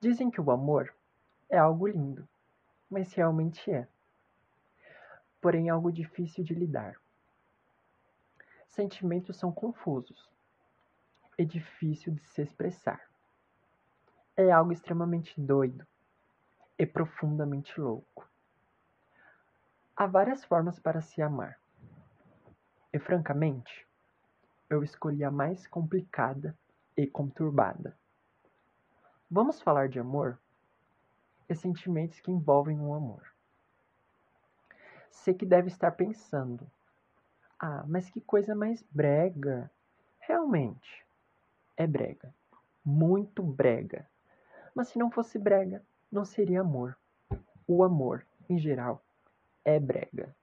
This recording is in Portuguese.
Dizem que o amor é algo lindo, mas realmente é. Porém, é algo difícil de lidar. Sentimentos são confusos e difícil de se expressar. É algo extremamente doido e profundamente louco. Há várias formas para se amar. E francamente, eu escolhi a mais complicada e conturbada. Vamos falar de amor e sentimentos que envolvem o amor. Sei que deve estar pensando: ah, mas que coisa mais brega. Realmente, é brega. Muito brega. Mas se não fosse brega, não seria amor. O amor, em geral, é brega.